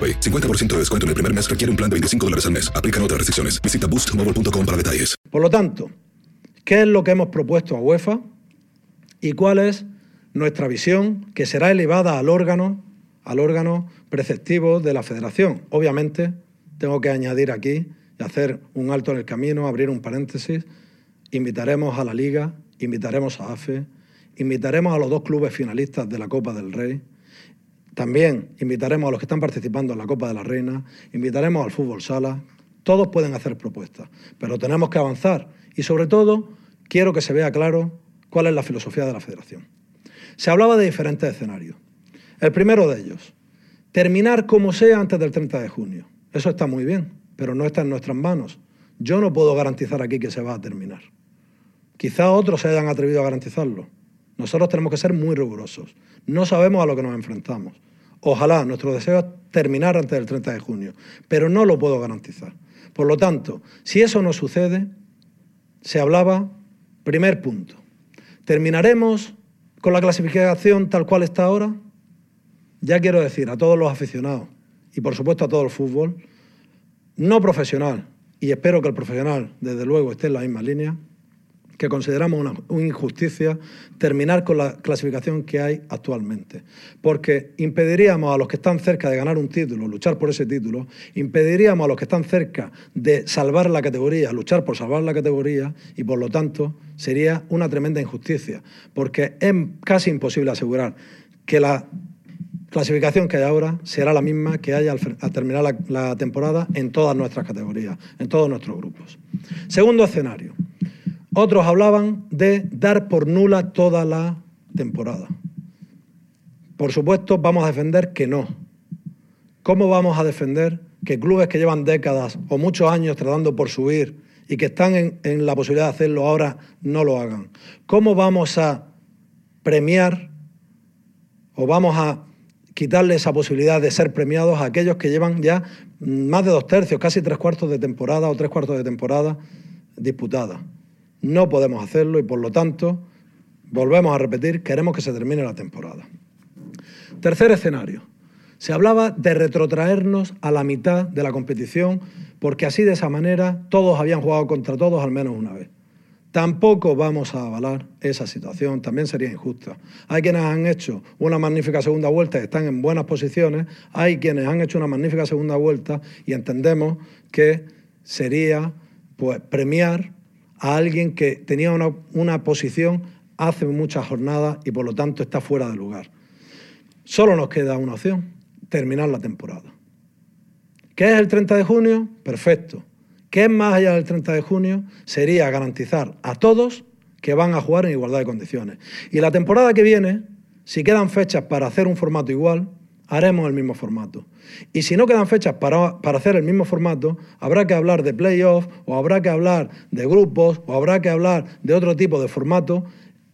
AroPay. 50% de descuento en el primer mes requiere un plan de 25 dólares al mes. Aplican otras restricciones. Visita boostmobile.com para detalles. Por lo tanto, ¿qué es lo que hemos propuesto a UEFA y cuál es nuestra visión que será elevada al órgano, al órgano preceptivo de la Federación? Obviamente, tengo que añadir aquí y hacer un alto en el camino, abrir un paréntesis. Invitaremos a la Liga, invitaremos a AFE, invitaremos a los dos clubes finalistas de la Copa del Rey. También invitaremos a los que están participando en la Copa de la Reina, invitaremos al fútbol sala. Todos pueden hacer propuestas, pero tenemos que avanzar y sobre todo quiero que se vea claro cuál es la filosofía de la federación. Se hablaba de diferentes escenarios. El primero de ellos, terminar como sea antes del 30 de junio. Eso está muy bien, pero no está en nuestras manos. Yo no puedo garantizar aquí que se va a terminar. Quizá otros se hayan atrevido a garantizarlo. Nosotros tenemos que ser muy rigurosos. No sabemos a lo que nos enfrentamos. Ojalá nuestro deseo es terminar antes del 30 de junio, pero no lo puedo garantizar. Por lo tanto, si eso no sucede, se hablaba, primer punto, ¿terminaremos con la clasificación tal cual está ahora? Ya quiero decir a todos los aficionados y por supuesto a todo el fútbol, no profesional, y espero que el profesional desde luego esté en la misma línea, que consideramos una, injusticia terminar con la clasificación que hay actualmente. Porque impediríamos a los que están cerca de ganar un título, luchar por ese título, impediríamos a los que están cerca de salvar la categoría, luchar por salvar la categoría, y por lo tanto sería una tremenda injusticia, porque es casi imposible asegurar que la clasificación que hay ahora será la misma que haya al, al terminar la, la temporada en todas nuestras categorías, en todos nuestros grupos. Segundo escenario. Otros hablaban de dar por nula toda la temporada. Por supuesto, vamos a defender que no. ¿Cómo vamos a defender que clubes que llevan décadas o muchos años tratando por subir y que están en, la posibilidad de hacerlo ahora no lo hagan? ¿Cómo vamos a premiar o vamos a quitarle esa posibilidad de ser premiados a aquellos que llevan ya más de dos tercios, casi tres cuartos de temporada o tres cuartos de temporada disputada? No podemos hacerlo y por lo tanto, volvemos a repetir, queremos que se termine la temporada. Tercer escenario. Se hablaba de retrotraernos a la mitad de la competición porque así de esa manera todos habían jugado contra todos al menos una vez. Tampoco vamos a avalar esa situación, también sería injusta. Hay quienes han hecho una magnífica segunda vuelta y están en buenas posiciones, hay quienes han hecho una magnífica segunda vuelta y entendemos que sería pues, premiar a alguien que tenía una, una posición hace muchas jornadas y por lo tanto está fuera de lugar. Solo nos queda una opción, terminar la temporada. ¿Qué es el 30 de junio? Perfecto. ¿Qué es más allá del 30 de junio? Sería garantizar a todos que van a jugar en igualdad de condiciones. Y la temporada que viene, si quedan fechas para hacer un formato igual, haremos el mismo formato. Y si no quedan fechas para, para hacer el mismo formato, habrá que hablar de playoff o habrá que hablar de grupos o habrá que hablar de otro tipo de formato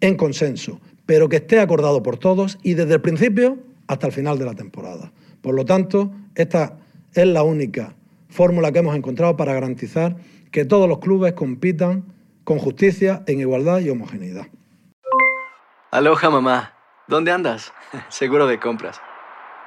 en consenso, pero que esté acordado por todos y desde el principio hasta el final de la temporada. Por lo tanto, esta es la única fórmula que hemos encontrado para garantizar que todos los clubes compitan con justicia, en igualdad y homogeneidad. Aloha mamá, ¿dónde andas? Seguro de compras.